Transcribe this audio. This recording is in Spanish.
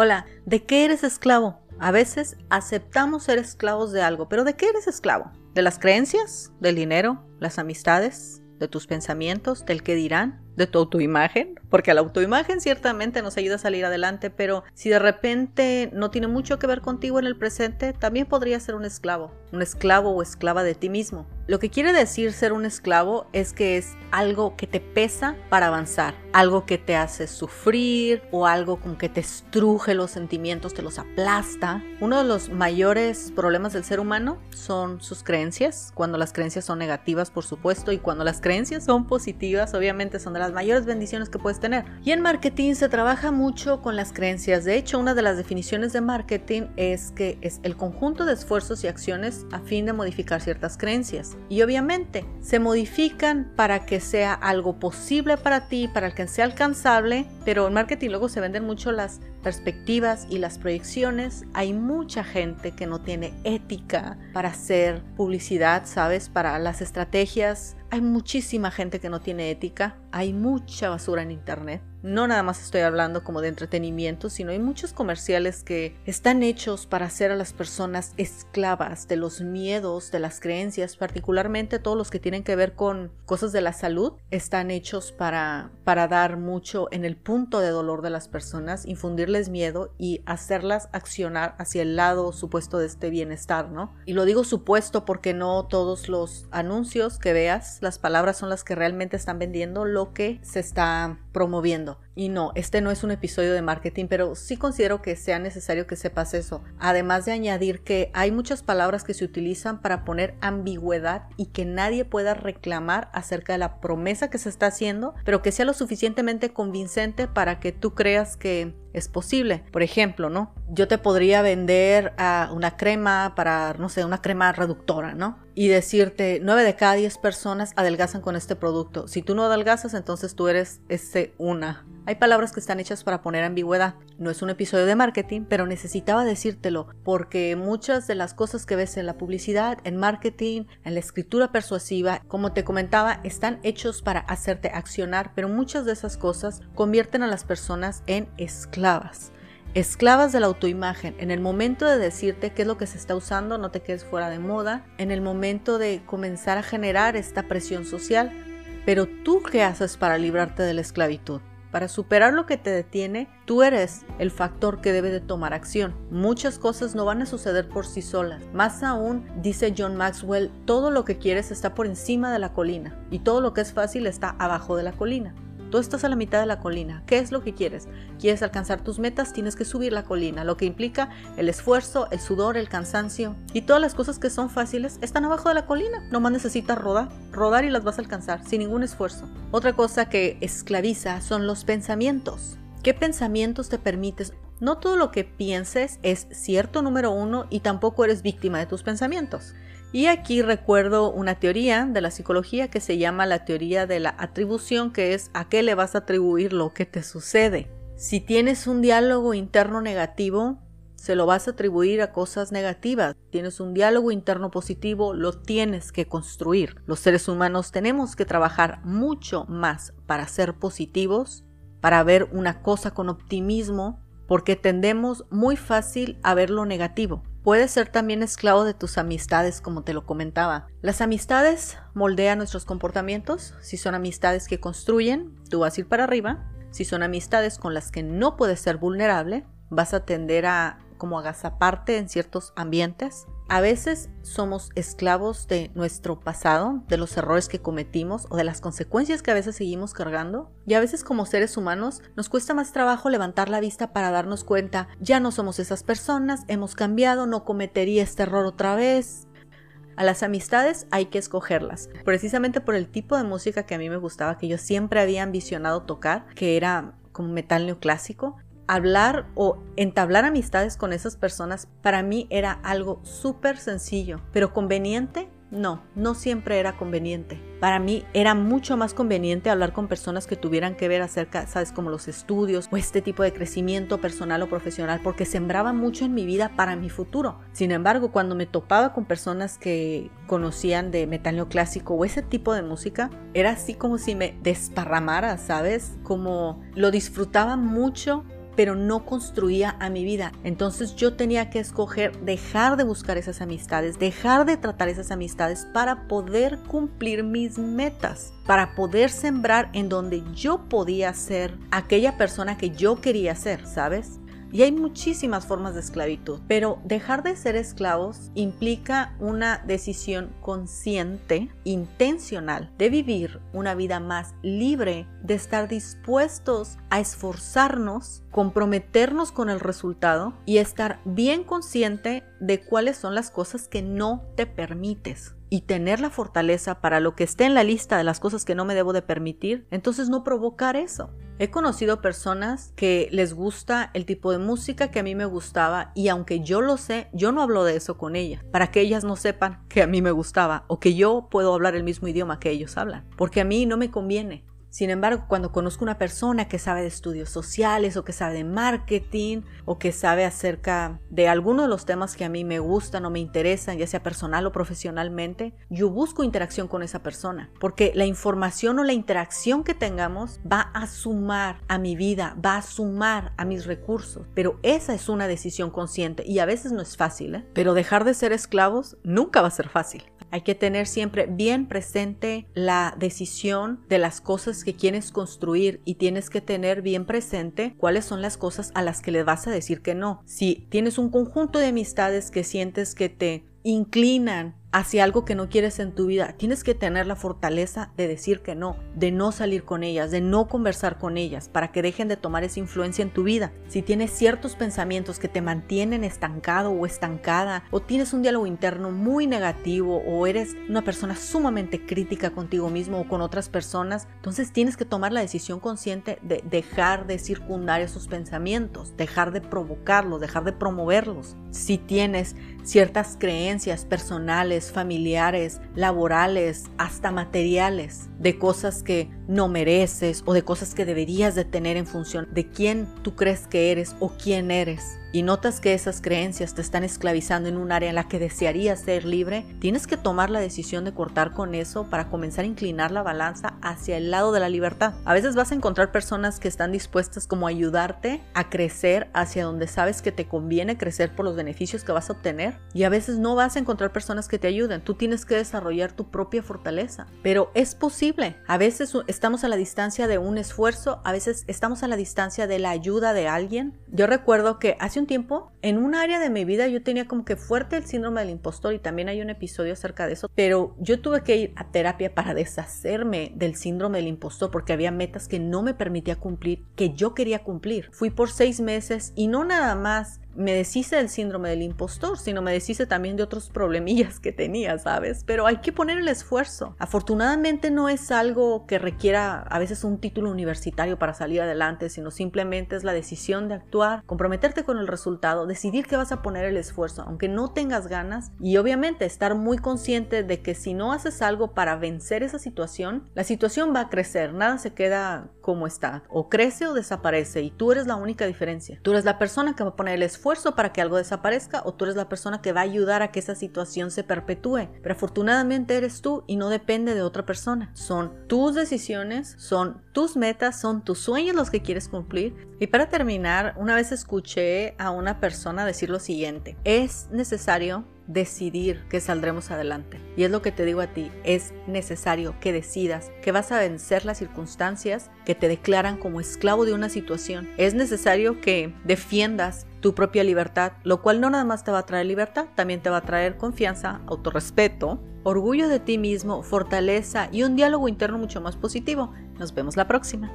Hola, ¿de qué eres esclavo? A veces aceptamos ser esclavos de algo, pero ¿de qué eres esclavo? ¿De las creencias? ¿Del dinero? ¿Las amistades? ¿De tus pensamientos? ¿Del qué dirán? ¿De tu autoimagen? Porque la autoimagen ciertamente nos ayuda a salir adelante, pero si de repente no tiene mucho que ver contigo en el presente, también podría ser un esclavo, un esclavo o esclava de ti mismo. Lo que quiere decir ser un esclavo es que es algo que te pesa para avanzar, algo que te hace sufrir o algo con que te estruje los sentimientos, te los aplasta. Uno de los mayores problemas del ser humano son sus creencias, cuando las creencias son negativas, por supuesto, y cuando las creencias son positivas, obviamente son de las mayores bendiciones que puedes tener. Y en marketing se trabaja mucho con las creencias. De hecho, una de las definiciones de marketing es que es el conjunto de esfuerzos y acciones a fin de modificar ciertas creencias. Y obviamente se modifican para que sea algo posible para ti, para que sea alcanzable, pero en marketing luego se venden mucho las perspectivas y las proyecciones. Hay mucha gente que no tiene ética para hacer publicidad, ¿sabes? Para las estrategias hay muchísima gente que no tiene ética, hay mucha basura en Internet. No nada más estoy hablando como de entretenimiento, sino hay muchos comerciales que están hechos para hacer a las personas esclavas de los miedos, de las creencias, particularmente todos los que tienen que ver con cosas de la salud, están hechos para, para dar mucho en el punto de dolor de las personas, infundirles miedo y hacerlas accionar hacia el lado supuesto de este bienestar, ¿no? Y lo digo supuesto porque no todos los anuncios que veas las palabras son las que realmente están vendiendo lo que se está promoviendo. Y no, este no es un episodio de marketing, pero sí considero que sea necesario que sepas eso. Además de añadir que hay muchas palabras que se utilizan para poner ambigüedad y que nadie pueda reclamar acerca de la promesa que se está haciendo, pero que sea lo suficientemente convincente para que tú creas que es posible. Por ejemplo, ¿no? Yo te podría vender a una crema para, no sé, una crema reductora, ¿no? Y decirte, 9 de cada 10 personas adelgazan con este producto. Si tú no adelgazas, entonces tú eres ese una. Hay palabras que están hechas para poner ambigüedad. No es un episodio de marketing, pero necesitaba decírtelo porque muchas de las cosas que ves en la publicidad, en marketing, en la escritura persuasiva, como te comentaba, están hechos para hacerte accionar, pero muchas de esas cosas convierten a las personas en esclavas esclavas de la autoimagen. En el momento de decirte qué es lo que se está usando, no te quedes fuera de moda. En el momento de comenzar a generar esta presión social. Pero tú qué haces para librarte de la esclavitud? Para superar lo que te detiene, tú eres el factor que debe de tomar acción. Muchas cosas no van a suceder por sí solas. Más aún, dice John Maxwell, todo lo que quieres está por encima de la colina y todo lo que es fácil está abajo de la colina. Tú estás a la mitad de la colina. ¿Qué es lo que quieres? ¿Quieres alcanzar tus metas? Tienes que subir la colina, lo que implica el esfuerzo, el sudor, el cansancio. Y todas las cosas que son fáciles están abajo de la colina. Nomás necesitas rodar, rodar y las vas a alcanzar sin ningún esfuerzo. Otra cosa que esclaviza son los pensamientos. ¿Qué pensamientos te permites? No todo lo que pienses es cierto número uno y tampoco eres víctima de tus pensamientos. Y aquí recuerdo una teoría de la psicología que se llama la teoría de la atribución, que es a qué le vas a atribuir lo que te sucede. Si tienes un diálogo interno negativo, se lo vas a atribuir a cosas negativas. Tienes un diálogo interno positivo, lo tienes que construir. Los seres humanos tenemos que trabajar mucho más para ser positivos, para ver una cosa con optimismo, porque tendemos muy fácil a ver lo negativo. Puedes ser también esclavo de tus amistades, como te lo comentaba. Las amistades moldean nuestros comportamientos. Si son amistades que construyen, tú vas a ir para arriba. Si son amistades con las que no puedes ser vulnerable, vas a tender a como agazaparte en ciertos ambientes. A veces somos esclavos de nuestro pasado, de los errores que cometimos o de las consecuencias que a veces seguimos cargando. Y a veces como seres humanos nos cuesta más trabajo levantar la vista para darnos cuenta, ya no somos esas personas, hemos cambiado, no cometería este error otra vez. A las amistades hay que escogerlas, precisamente por el tipo de música que a mí me gustaba, que yo siempre había ambicionado tocar, que era como metal neoclásico hablar o entablar amistades con esas personas para mí era algo súper sencillo, pero conveniente. No, no siempre era conveniente. Para mí era mucho más conveniente hablar con personas que tuvieran que ver acerca, sabes, como los estudios o este tipo de crecimiento personal o profesional, porque sembraba mucho en mi vida para mi futuro. Sin embargo, cuando me topaba con personas que conocían de metal neoclásico o ese tipo de música, era así como si me desparramara, ¿sabes? Como lo disfrutaba mucho pero no construía a mi vida. Entonces yo tenía que escoger dejar de buscar esas amistades, dejar de tratar esas amistades para poder cumplir mis metas, para poder sembrar en donde yo podía ser aquella persona que yo quería ser, ¿sabes? Y hay muchísimas formas de esclavitud, pero dejar de ser esclavos implica una decisión consciente, intencional, de vivir una vida más libre, de estar dispuestos a esforzarnos, comprometernos con el resultado y estar bien consciente de cuáles son las cosas que no te permites y tener la fortaleza para lo que esté en la lista de las cosas que no me debo de permitir, entonces no provocar eso. He conocido personas que les gusta el tipo de música que a mí me gustaba y aunque yo lo sé, yo no hablo de eso con ellas, para que ellas no sepan que a mí me gustaba o que yo puedo hablar el mismo idioma que ellos hablan, porque a mí no me conviene. Sin embargo, cuando conozco una persona que sabe de estudios sociales o que sabe de marketing o que sabe acerca de alguno de los temas que a mí me gustan o me interesan, ya sea personal o profesionalmente, yo busco interacción con esa persona, porque la información o la interacción que tengamos va a sumar a mi vida, va a sumar a mis recursos, pero esa es una decisión consciente y a veces no es fácil, ¿eh? pero dejar de ser esclavos nunca va a ser fácil. Hay que tener siempre bien presente la decisión de las cosas que quieres construir y tienes que tener bien presente cuáles son las cosas a las que le vas a decir que no. Si tienes un conjunto de amistades que sientes que te inclinan hacia algo que no quieres en tu vida, tienes que tener la fortaleza de decir que no, de no salir con ellas, de no conversar con ellas, para que dejen de tomar esa influencia en tu vida. Si tienes ciertos pensamientos que te mantienen estancado o estancada, o tienes un diálogo interno muy negativo, o eres una persona sumamente crítica contigo mismo o con otras personas, entonces tienes que tomar la decisión consciente de dejar de circundar esos pensamientos, dejar de provocarlos, dejar de promoverlos. Si tienes ciertas creencias personales, familiares, laborales, hasta materiales, de cosas que no mereces o de cosas que deberías de tener en función de quién tú crees que eres o quién eres y notas que esas creencias te están esclavizando en un área en la que desearías ser libre, tienes que tomar la decisión de cortar con eso para comenzar a inclinar la balanza hacia el lado de la libertad. A veces vas a encontrar personas que están dispuestas como a ayudarte a crecer hacia donde sabes que te conviene crecer por los beneficios que vas a obtener y a veces no vas a encontrar personas que te ayuden. Tú tienes que desarrollar tu propia fortaleza, pero es posible. A veces estamos a la distancia de un esfuerzo, a veces estamos a la distancia de la ayuda de alguien. Yo recuerdo que hace un tiempo, en un área de mi vida yo tenía como que fuerte el síndrome del impostor y también hay un episodio acerca de eso, pero yo tuve que ir a terapia para deshacerme del síndrome del impostor porque había metas que no me permitía cumplir, que yo quería cumplir. Fui por seis meses y no nada más me deshice del síndrome del impostor, sino me deshice también de otros problemillas que tenía, ¿sabes? Pero hay que poner el esfuerzo. Afortunadamente no es algo que requiera a veces un título universitario para salir adelante, sino simplemente es la decisión de actuar, comprometerte con el resultado, decidir que vas a poner el esfuerzo, aunque no tengas ganas, y obviamente estar muy consciente de que si no haces algo para vencer esa situación, la situación va a crecer, nada se queda como está, o crece o desaparece, y tú eres la única diferencia. Tú eres la persona que va a poner el para que algo desaparezca o tú eres la persona que va a ayudar a que esa situación se perpetúe. Pero afortunadamente eres tú y no depende de otra persona. Son tus decisiones, son tus metas, son tus sueños los que quieres cumplir. Y para terminar, una vez escuché a una persona decir lo siguiente, es necesario decidir que saldremos adelante. Y es lo que te digo a ti, es necesario que decidas que vas a vencer las circunstancias que te declaran como esclavo de una situación. Es necesario que defiendas tu propia libertad, lo cual no nada más te va a traer libertad, también te va a traer confianza, autorrespeto, orgullo de ti mismo, fortaleza y un diálogo interno mucho más positivo. Nos vemos la próxima.